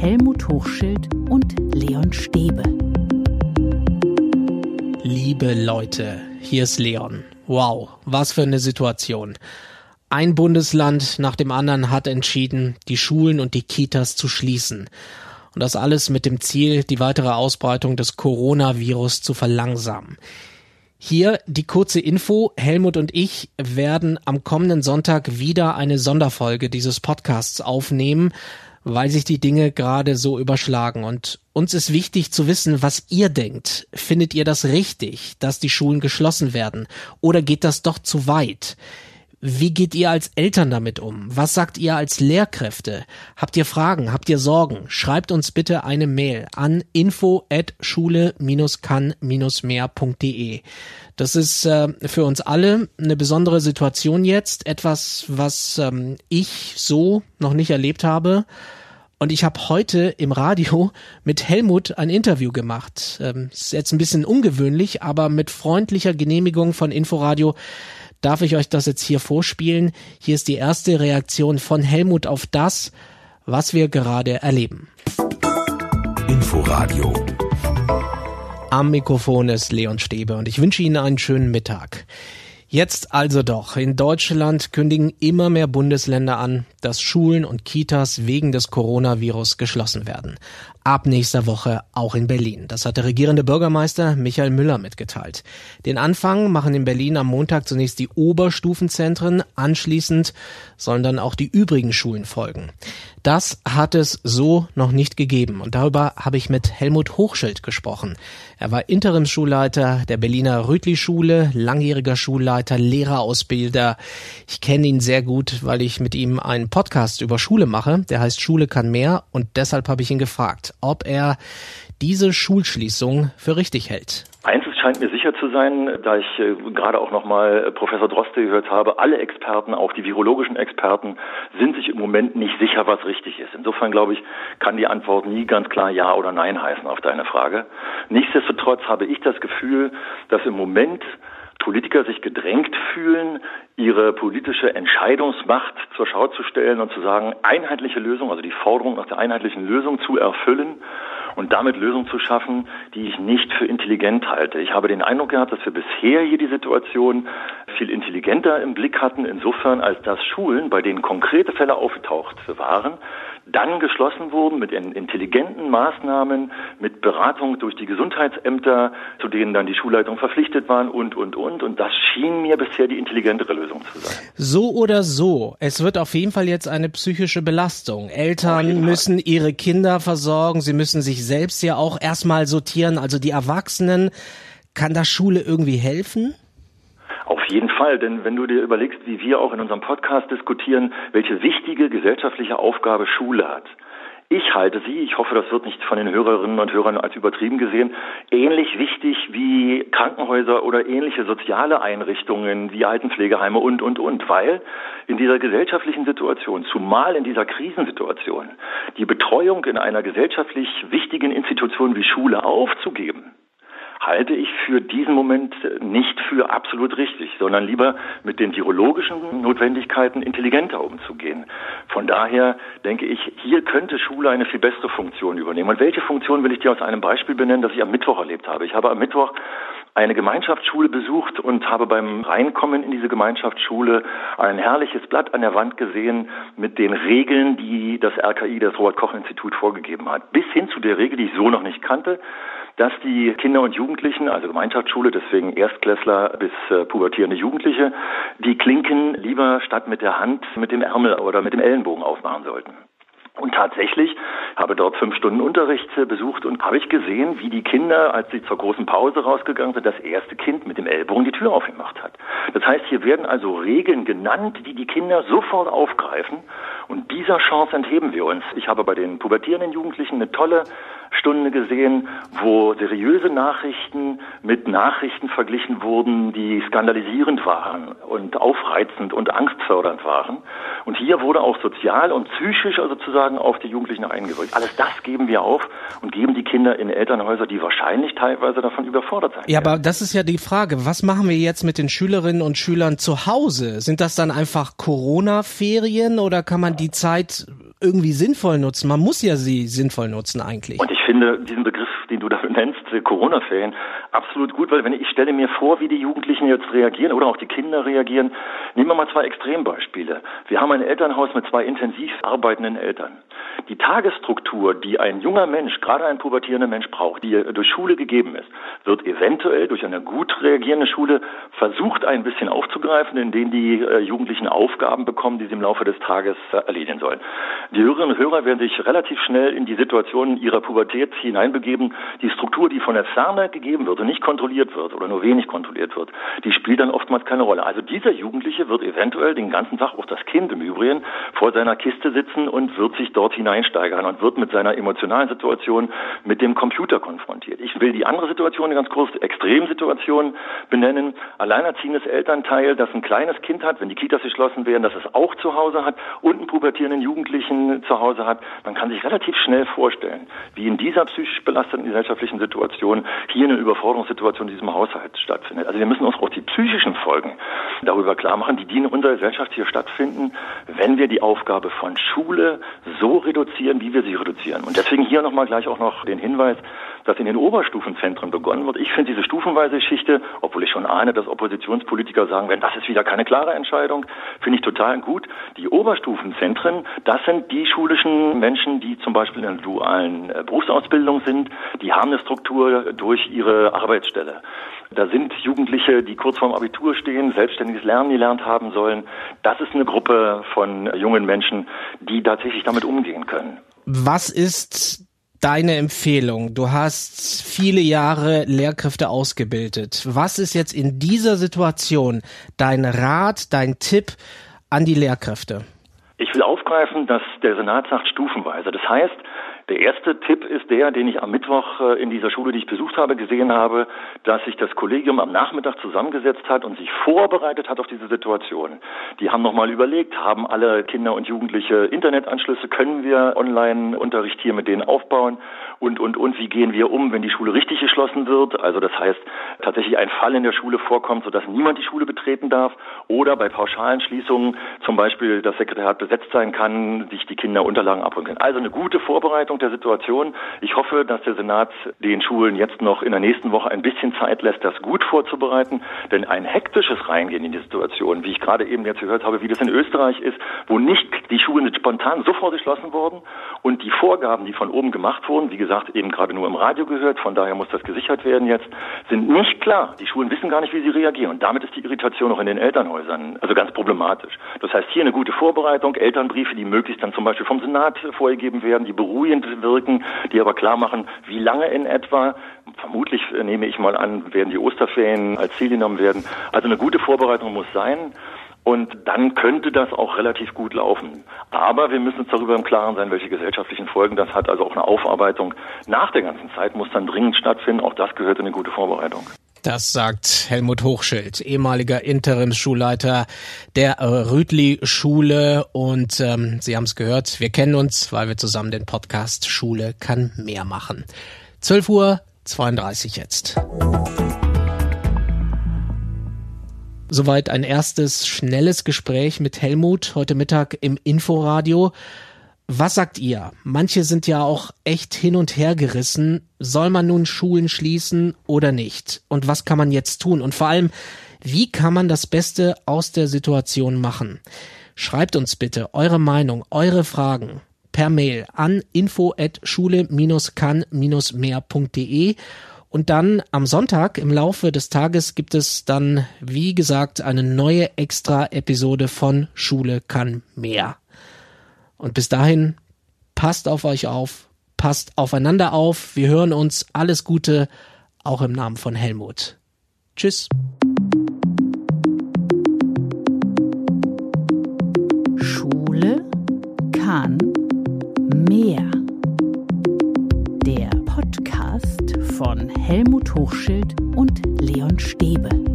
Helmut Hochschild und Leon Stäbe. Liebe Leute, hier ist Leon. Wow, was für eine Situation. Ein Bundesland nach dem anderen hat entschieden, die Schulen und die Kitas zu schließen. Und das alles mit dem Ziel, die weitere Ausbreitung des Coronavirus zu verlangsamen. Hier die kurze Info. Helmut und ich werden am kommenden Sonntag wieder eine Sonderfolge dieses Podcasts aufnehmen, weil sich die Dinge gerade so überschlagen. Und uns ist wichtig zu wissen, was ihr denkt. Findet ihr das richtig, dass die Schulen geschlossen werden? Oder geht das doch zu weit? Wie geht ihr als Eltern damit um? Was sagt ihr als Lehrkräfte? Habt ihr Fragen? Habt ihr Sorgen? Schreibt uns bitte eine Mail an info at schule-kann-mehr.de. Das ist äh, für uns alle eine besondere Situation jetzt, etwas, was ähm, ich so noch nicht erlebt habe. Und ich habe heute im Radio mit Helmut ein Interview gemacht. Ähm, ist jetzt ein bisschen ungewöhnlich, aber mit freundlicher Genehmigung von Inforadio darf ich euch das jetzt hier vorspielen. Hier ist die erste Reaktion von Helmut auf das, was wir gerade erleben. Inforadio. Am Mikrofon ist Leon Stäbe und ich wünsche Ihnen einen schönen Mittag. Jetzt also doch. In Deutschland kündigen immer mehr Bundesländer an, dass Schulen und Kitas wegen des Coronavirus geschlossen werden ab nächster Woche auch in Berlin. Das hat der regierende Bürgermeister Michael Müller mitgeteilt. Den Anfang machen in Berlin am Montag zunächst die Oberstufenzentren, anschließend sollen dann auch die übrigen Schulen folgen. Das hat es so noch nicht gegeben und darüber habe ich mit Helmut Hochschild gesprochen. Er war Interimsschulleiter der Berliner Rütli-Schule, langjähriger Schulleiter, Lehrerausbilder. Ich kenne ihn sehr gut, weil ich mit ihm einen Podcast über Schule mache, der heißt Schule kann mehr und deshalb habe ich ihn gefragt ob er diese Schulschließung für richtig hält. Eins scheint mir sicher zu sein, da ich äh, gerade auch nochmal äh, Professor Droste gehört habe, alle Experten, auch die virologischen Experten, sind sich im Moment nicht sicher, was richtig ist. Insofern glaube ich, kann die Antwort nie ganz klar Ja oder Nein heißen auf deine Frage. Nichtsdestotrotz habe ich das Gefühl, dass im Moment Politiker sich gedrängt fühlen, ihre politische Entscheidungsmacht zur Schau zu stellen und zu sagen, einheitliche Lösung, also die Forderung nach der einheitlichen Lösung zu erfüllen und damit Lösungen zu schaffen, die ich nicht für intelligent halte. Ich habe den Eindruck gehabt, dass wir bisher hier die Situation viel intelligenter im Blick hatten, insofern als dass Schulen, bei denen konkrete Fälle aufgetaucht waren, dann geschlossen wurden mit intelligenten Maßnahmen, mit Beratung durch die Gesundheitsämter, zu denen dann die Schulleitungen verpflichtet waren und, und, und. Und das schien mir bisher die intelligentere Lösung zu sein. So oder so, es wird auf jeden Fall jetzt eine psychische Belastung. Eltern müssen ihre Kinder versorgen, sie müssen sich selbst ja auch erstmal sortieren, also die Erwachsenen. Kann da Schule irgendwie helfen? Auf jeden Fall, denn wenn du dir überlegst, wie wir auch in unserem Podcast diskutieren, welche wichtige gesellschaftliche Aufgabe Schule hat. Ich halte sie, ich hoffe, das wird nicht von den Hörerinnen und Hörern als übertrieben gesehen, ähnlich wichtig wie Krankenhäuser oder ähnliche soziale Einrichtungen wie Altenpflegeheime und, und, und, weil in dieser gesellschaftlichen Situation, zumal in dieser Krisensituation, die Betreuung in einer gesellschaftlich wichtigen Institution wie Schule aufzugeben, halte ich für diesen Moment nicht für absolut richtig, sondern lieber mit den virologischen Notwendigkeiten intelligenter umzugehen. Von daher denke ich, hier könnte Schule eine viel bessere Funktion übernehmen. Und welche Funktion will ich dir aus einem Beispiel benennen, das ich am Mittwoch erlebt habe? Ich habe am Mittwoch eine Gemeinschaftsschule besucht und habe beim Reinkommen in diese Gemeinschaftsschule ein herrliches Blatt an der Wand gesehen mit den Regeln, die das RKI, das Robert Koch Institut vorgegeben hat. Bis hin zu der Regel, die ich so noch nicht kannte, dass die Kinder und Jugendlichen, also Gemeinschaftsschule, deswegen Erstklässler bis äh, pubertierende Jugendliche, die Klinken lieber statt mit der Hand mit dem Ärmel oder mit dem Ellenbogen aufmachen sollten. Und tatsächlich habe dort fünf Stunden Unterricht äh, besucht und habe ich gesehen, wie die Kinder, als sie zur großen Pause rausgegangen sind, das erste Kind mit dem Ellbogen die Tür aufgemacht hat. Das heißt, hier werden also Regeln genannt, die die Kinder sofort aufgreifen. Und dieser Chance entheben wir uns. Ich habe bei den pubertierenden Jugendlichen eine tolle Stunde gesehen, wo seriöse Nachrichten mit Nachrichten verglichen wurden, die skandalisierend waren und aufreizend und angstfördernd waren. Und hier wurde auch sozial und psychisch also sozusagen auf die Jugendlichen eingewirkt. Alles das geben wir auf und geben die Kinder in Elternhäuser, die wahrscheinlich teilweise davon überfordert sein. Ja, aber das ist ja die Frage. Was machen wir jetzt mit den Schülerinnen und Schülern zu Hause? Sind das dann einfach Corona-Ferien oder kann man die Zeit irgendwie sinnvoll nutzen. Man muss ja sie sinnvoll nutzen eigentlich. Und ich finde diesen Begriff, den du da nennst, äh, Corona-Ferien, absolut gut, weil wenn ich, stelle mir vor, wie die Jugendlichen jetzt reagieren oder auch die Kinder reagieren. Nehmen wir mal zwei Extrembeispiele. Wir haben ein Elternhaus mit zwei intensiv arbeitenden Eltern. Die Tagesstruktur, die ein junger Mensch, gerade ein pubertierender Mensch braucht, die durch Schule gegeben ist, wird eventuell durch eine gut reagierende Schule versucht ein bisschen aufzugreifen, indem die äh, Jugendlichen Aufgaben bekommen, die sie im Laufe des Tages äh, erledigen sollen. Die Hörerinnen und Hörer werden sich relativ schnell in die Situation ihrer Pubertät hineinbegeben. Die Struktur, die von der Ferne gegeben wird und nicht kontrolliert wird oder nur wenig kontrolliert wird, die spielt dann oftmals keine Rolle. Also dieser Jugendliche wird eventuell den ganzen Tag, auch das Kind im Übrigen, vor seiner Kiste sitzen und wird sich dort hineinsteigern und wird mit seiner emotionalen Situation mit dem Computer konfrontiert. Ich will die andere Situation ganz kurz, Extremsituation benennen. Alleinerziehendes Elternteil, das ein kleines Kind hat, wenn die Kitas geschlossen werden, das es auch zu Hause hat und einen pubertierenden Jugendlichen zu Hause hat. Man kann sich relativ schnell vorstellen, wie in dieser psychisch belasteten gesellschaftlichen Situation hier eine Überforderungssituation in diesem Haushalt stattfindet. Also wir müssen uns auch die psychischen Folgen darüber klar machen, die, die in unserer Gesellschaft hier stattfinden, wenn wir die Aufgabe von Schule so reduzieren, wie wir sie reduzieren. Und deswegen hier nochmal gleich auch noch den Hinweis, dass in den Oberstufenzentren begonnen wird. Ich finde diese stufenweise Geschichte, obwohl ich schon ahne, dass Oppositionspolitiker sagen werden, das ist wieder keine klare Entscheidung, finde ich total gut. Die Oberstufenzentren, das sind die schulischen Menschen, die zum Beispiel in einer dualen äh, Berufsausbildung sind, die haben eine Struktur durch ihre Arbeitsstelle. Da sind Jugendliche, die kurz vorm Abitur stehen, selbstständiges Lernen gelernt haben sollen. Das ist eine Gruppe von jungen Menschen, die tatsächlich damit umgehen können. Was ist deine Empfehlung? Du hast viele Jahre Lehrkräfte ausgebildet. Was ist jetzt in dieser Situation dein Rat, dein Tipp an die Lehrkräfte? Ich will aufgreifen, dass der Senat sagt stufenweise. Das heißt, der erste Tipp ist der, den ich am Mittwoch äh, in dieser Schule, die ich besucht habe, gesehen habe, dass sich das Kollegium am Nachmittag zusammengesetzt hat und sich vorbereitet hat auf diese Situation. Die haben nochmal überlegt, haben alle Kinder und Jugendliche Internetanschlüsse, können wir Online-Unterricht hier mit denen aufbauen und, und, und, wie gehen wir um, wenn die Schule richtig geschlossen wird? Also das heißt, tatsächlich ein Fall in der Schule vorkommt, sodass niemand die Schule betreten darf oder bei pauschalen Schließungen zum Beispiel das Sekretariat besetzt sein kann, sich die Kinder Unterlagen abholen können. Also eine gute Vorbereitung der Situation. Ich hoffe, dass der Senat den Schulen jetzt noch in der nächsten Woche ein bisschen Zeit lässt, das gut vorzubereiten. Denn ein hektisches Reingehen in die Situation, wie ich gerade eben jetzt gehört habe, wie das in Österreich ist, wo nicht die Schulen sind spontan sofort geschlossen worden und die Vorgaben, die von oben gemacht wurden, wie gesagt, eben gerade nur im Radio gehört, von daher muss das gesichert werden jetzt, sind nicht klar. Die Schulen wissen gar nicht, wie sie reagieren. Und damit ist die Irritation auch in den Elternhäusern also ganz problematisch. Das heißt, hier eine gute Vorbereitung, Elternbriefe, die möglichst dann zum Beispiel vom Senat vorgegeben werden, die beruhigend wirken, die aber klar machen, wie lange in etwa. Vermutlich äh, nehme ich mal an, werden die Osterferien als Ziel genommen werden. Also eine gute Vorbereitung muss sein. Und dann könnte das auch relativ gut laufen. Aber wir müssen uns darüber im Klaren sein, welche gesellschaftlichen Folgen das hat. Also auch eine Aufarbeitung nach der ganzen Zeit muss dann dringend stattfinden. Auch das gehört in eine gute Vorbereitung. Das sagt Helmut Hochschild, ehemaliger Interimsschulleiter der Rütli-Schule. Und ähm, Sie haben es gehört, wir kennen uns, weil wir zusammen den Podcast Schule kann mehr machen. 12 Uhr 32 jetzt. Soweit ein erstes schnelles Gespräch mit Helmut heute Mittag im Inforadio. Was sagt ihr? Manche sind ja auch echt hin und her gerissen. Soll man nun Schulen schließen oder nicht? Und was kann man jetzt tun? Und vor allem, wie kann man das Beste aus der Situation machen? Schreibt uns bitte eure Meinung, eure Fragen per Mail an info@schule-kann-mehr.de und dann am Sonntag im Laufe des Tages gibt es dann, wie gesagt, eine neue Extra-Episode von Schule kann mehr. Und bis dahin, passt auf euch auf, passt aufeinander auf. Wir hören uns. Alles Gute, auch im Namen von Helmut. Tschüss. Schule kann mehr. Der Podcast von Helmut Hochschild und Leon Stäbe.